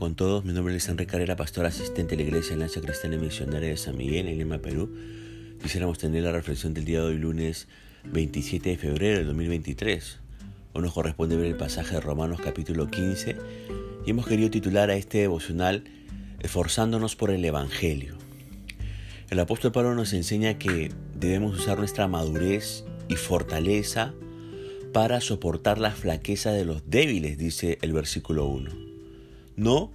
con todos, mi nombre es Enrique Carrera, pastor asistente de la Iglesia Enlace Cristiana Misionera de San Miguel en Lima, Perú. Quisiéramos tener la reflexión del día de hoy, lunes 27 de febrero del 2023. Hoy nos corresponde ver el pasaje de Romanos capítulo 15 y hemos querido titular a este devocional Esforzándonos por el Evangelio. El apóstol Pablo nos enseña que debemos usar nuestra madurez y fortaleza para soportar la flaqueza de los débiles, dice el versículo 1 no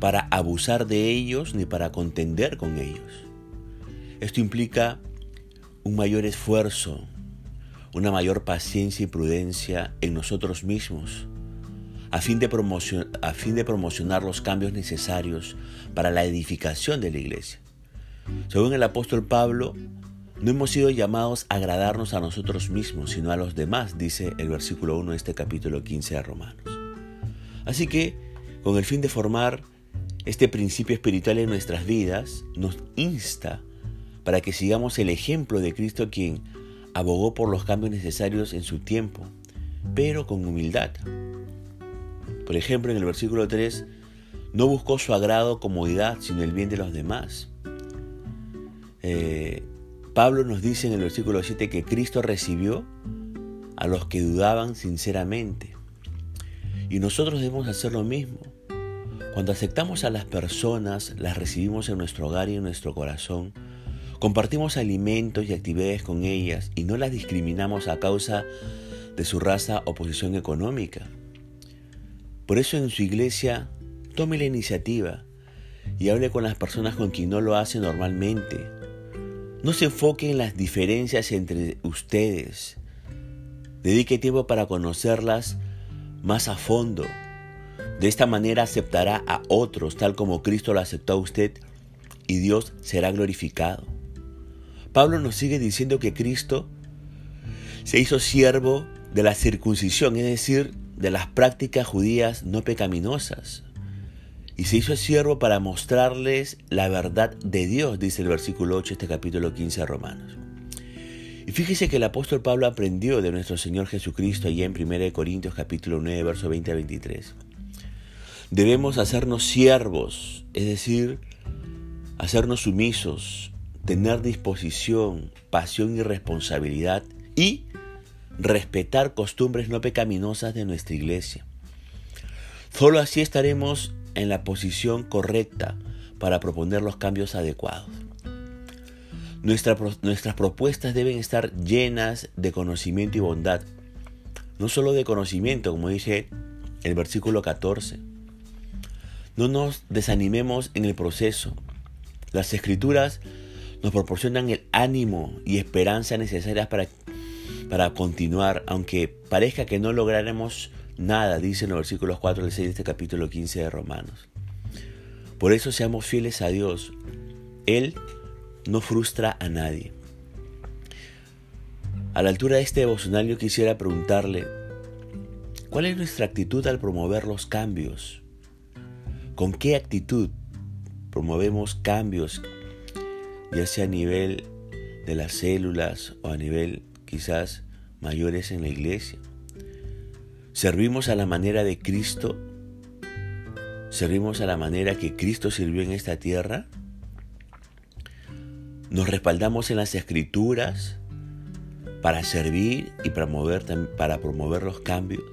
para abusar de ellos ni para contender con ellos. Esto implica un mayor esfuerzo, una mayor paciencia y prudencia en nosotros mismos, a fin, de promocionar los cambios necesarios para la edificación de la iglesia. Según el apóstol Pablo, no hemos sido llamados a agradarnos a nosotros mismos, sino a los demás, dice el versículo 1 de este capítulo 15 de Romanos. Así que con el fin de formar este principio espiritual en nuestras vidas, nos insta para que sigamos el ejemplo de Cristo quien abogó por los cambios necesarios en su tiempo, pero con humildad. Por ejemplo, en el versículo 3, no buscó su agrado, comodidad, sino el bien de los demás. Eh, Pablo nos dice en el versículo 7 que Cristo recibió a los que dudaban sinceramente. Y nosotros debemos hacer lo mismo. Cuando aceptamos a las personas, las recibimos en nuestro hogar y en nuestro corazón, compartimos alimentos y actividades con ellas y no las discriminamos a causa de su raza o posición económica. Por eso en su iglesia tome la iniciativa y hable con las personas con quien no lo hace normalmente. No se enfoque en las diferencias entre ustedes. Dedique tiempo para conocerlas más a fondo de esta manera aceptará a otros tal como Cristo lo aceptó a usted y Dios será glorificado. Pablo nos sigue diciendo que Cristo se hizo siervo de la circuncisión, es decir, de las prácticas judías no pecaminosas. Y se hizo siervo para mostrarles la verdad de Dios, dice el versículo 8 de este capítulo 15 de Romanos. Y fíjese que el apóstol Pablo aprendió de nuestro Señor Jesucristo allá en 1 Corintios capítulo 9, verso 20 a 23. Debemos hacernos siervos, es decir, hacernos sumisos, tener disposición, pasión y responsabilidad y respetar costumbres no pecaminosas de nuestra iglesia. Solo así estaremos en la posición correcta para proponer los cambios adecuados. nuestras propuestas deben estar llenas de conocimiento y bondad. No solo de conocimiento, como dice el versículo 14, no nos desanimemos en el proceso. Las escrituras nos proporcionan el ánimo y esperanza necesarias para, para continuar, aunque parezca que no lograremos nada, dice en los versículos 4 al 6 de este capítulo 15 de Romanos. Por eso seamos fieles a Dios. Él no frustra a nadie. A la altura de este devocional yo quisiera preguntarle, ¿cuál es nuestra actitud al promover los cambios? ¿Con qué actitud promovemos cambios, ya sea a nivel de las células o a nivel quizás mayores en la iglesia? ¿Servimos a la manera de Cristo? ¿Servimos a la manera que Cristo sirvió en esta tierra? ¿Nos respaldamos en las escrituras para servir y promover, para promover los cambios?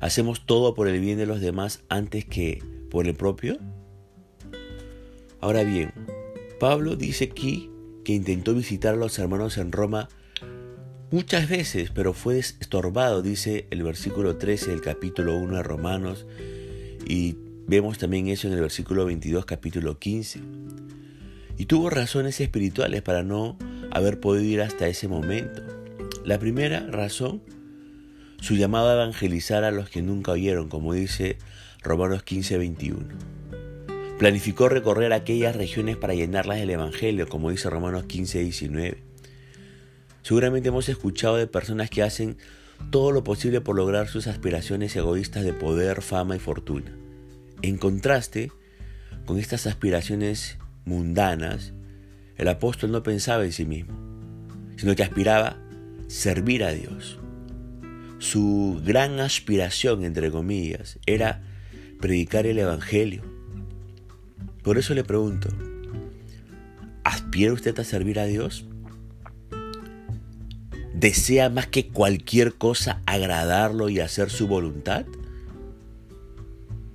¿Hacemos todo por el bien de los demás antes que por el propio? Ahora bien, Pablo dice aquí que intentó visitar a los hermanos en Roma muchas veces, pero fue estorbado, dice el versículo 13 del capítulo 1 de Romanos, y vemos también eso en el versículo 22, capítulo 15. Y tuvo razones espirituales para no haber podido ir hasta ese momento. La primera razón su llamado a evangelizar a los que nunca oyeron, como dice Romanos 15, 21. Planificó recorrer aquellas regiones para llenarlas del Evangelio, como dice Romanos 15, 19. Seguramente hemos escuchado de personas que hacen todo lo posible por lograr sus aspiraciones egoístas de poder, fama y fortuna. En contraste con estas aspiraciones mundanas, el apóstol no pensaba en sí mismo, sino que aspiraba servir a Dios. Su gran aspiración, entre comillas, era predicar el Evangelio. Por eso le pregunto, ¿aspira usted a servir a Dios? ¿Desea más que cualquier cosa agradarlo y hacer su voluntad?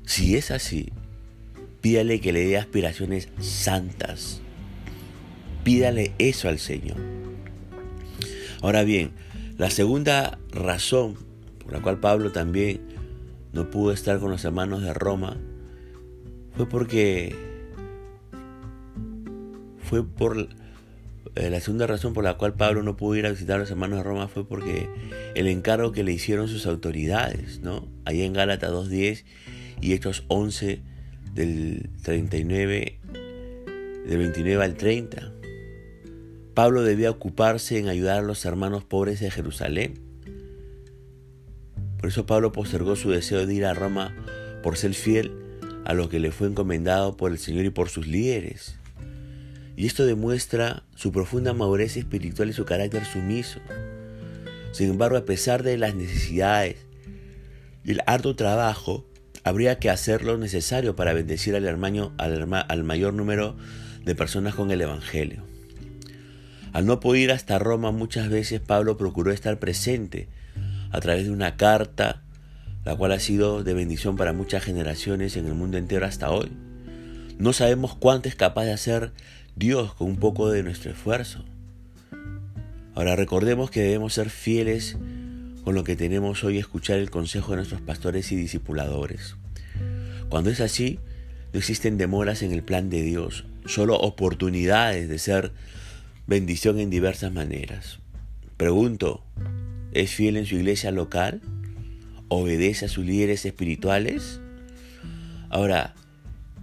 Si es así, pídale que le dé aspiraciones santas. Pídale eso al Señor. Ahora bien, la segunda razón por la cual Pablo también no pudo estar con los hermanos de Roma fue porque fue por eh, la segunda razón por la cual Pablo no pudo ir a visitar a los hermanos de Roma fue porque el encargo que le hicieron sus autoridades, ¿no? Allá en Gálatas 2.10 y Hechos 11 del 39, del 29 al 30. Pablo debía ocuparse en ayudar a los hermanos pobres de Jerusalén. Por eso Pablo postergó su deseo de ir a Roma por ser fiel a lo que le fue encomendado por el Señor y por sus líderes. Y esto demuestra su profunda madurez espiritual y su carácter sumiso. Sin embargo, a pesar de las necesidades y el arduo trabajo, habría que hacer lo necesario para bendecir al, hermano, al, al mayor número de personas con el Evangelio. Al no poder ir hasta Roma muchas veces Pablo procuró estar presente a través de una carta, la cual ha sido de bendición para muchas generaciones en el mundo entero hasta hoy. No sabemos cuánto es capaz de hacer Dios con un poco de nuestro esfuerzo. Ahora recordemos que debemos ser fieles con lo que tenemos hoy, escuchar el consejo de nuestros pastores y discipuladores. Cuando es así, no existen demoras en el plan de Dios, solo oportunidades de ser bendición en diversas maneras. Pregunto, ¿es fiel en su iglesia local? ¿Obedece a sus líderes espirituales? Ahora,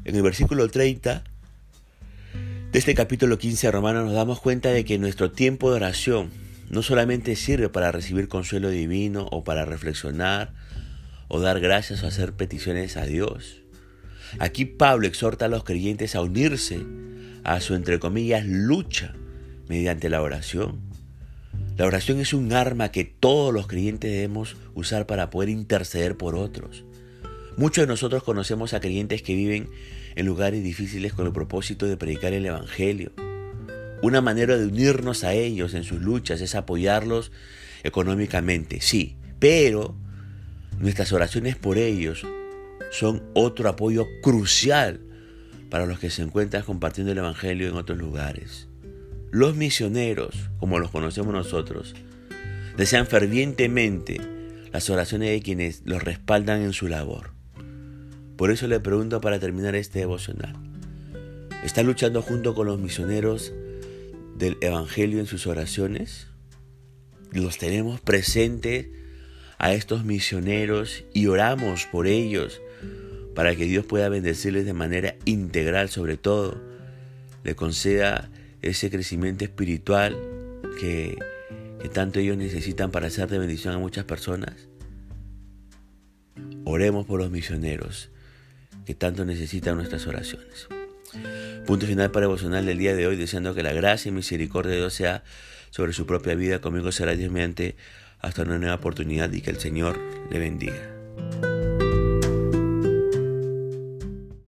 en el versículo 30 de este capítulo 15 de Romanos nos damos cuenta de que nuestro tiempo de oración no solamente sirve para recibir consuelo divino o para reflexionar o dar gracias o hacer peticiones a Dios. Aquí Pablo exhorta a los creyentes a unirse a su, entre comillas, lucha mediante la oración. La oración es un arma que todos los creyentes debemos usar para poder interceder por otros. Muchos de nosotros conocemos a creyentes que viven en lugares difíciles con el propósito de predicar el Evangelio. Una manera de unirnos a ellos en sus luchas es apoyarlos económicamente, sí, pero nuestras oraciones por ellos son otro apoyo crucial para los que se encuentran compartiendo el Evangelio en otros lugares. Los misioneros, como los conocemos nosotros, desean fervientemente las oraciones de quienes los respaldan en su labor. Por eso le pregunto para terminar este devocional. ¿Está luchando junto con los misioneros del Evangelio en sus oraciones? ¿Los tenemos presentes a estos misioneros y oramos por ellos para que Dios pueda bendecirles de manera integral sobre todo? Le conceda ese crecimiento espiritual que, tanto ellos necesitan para ser de bendición a muchas personas. Oremos por los misioneros que tanto necesitan nuestras oraciones. Punto final para devocional del día de hoy, deseando que la gracia y misericordia de Dios sea sobre su propia vida. Conmigo será Dios hasta una nueva oportunidad y que el Señor le bendiga.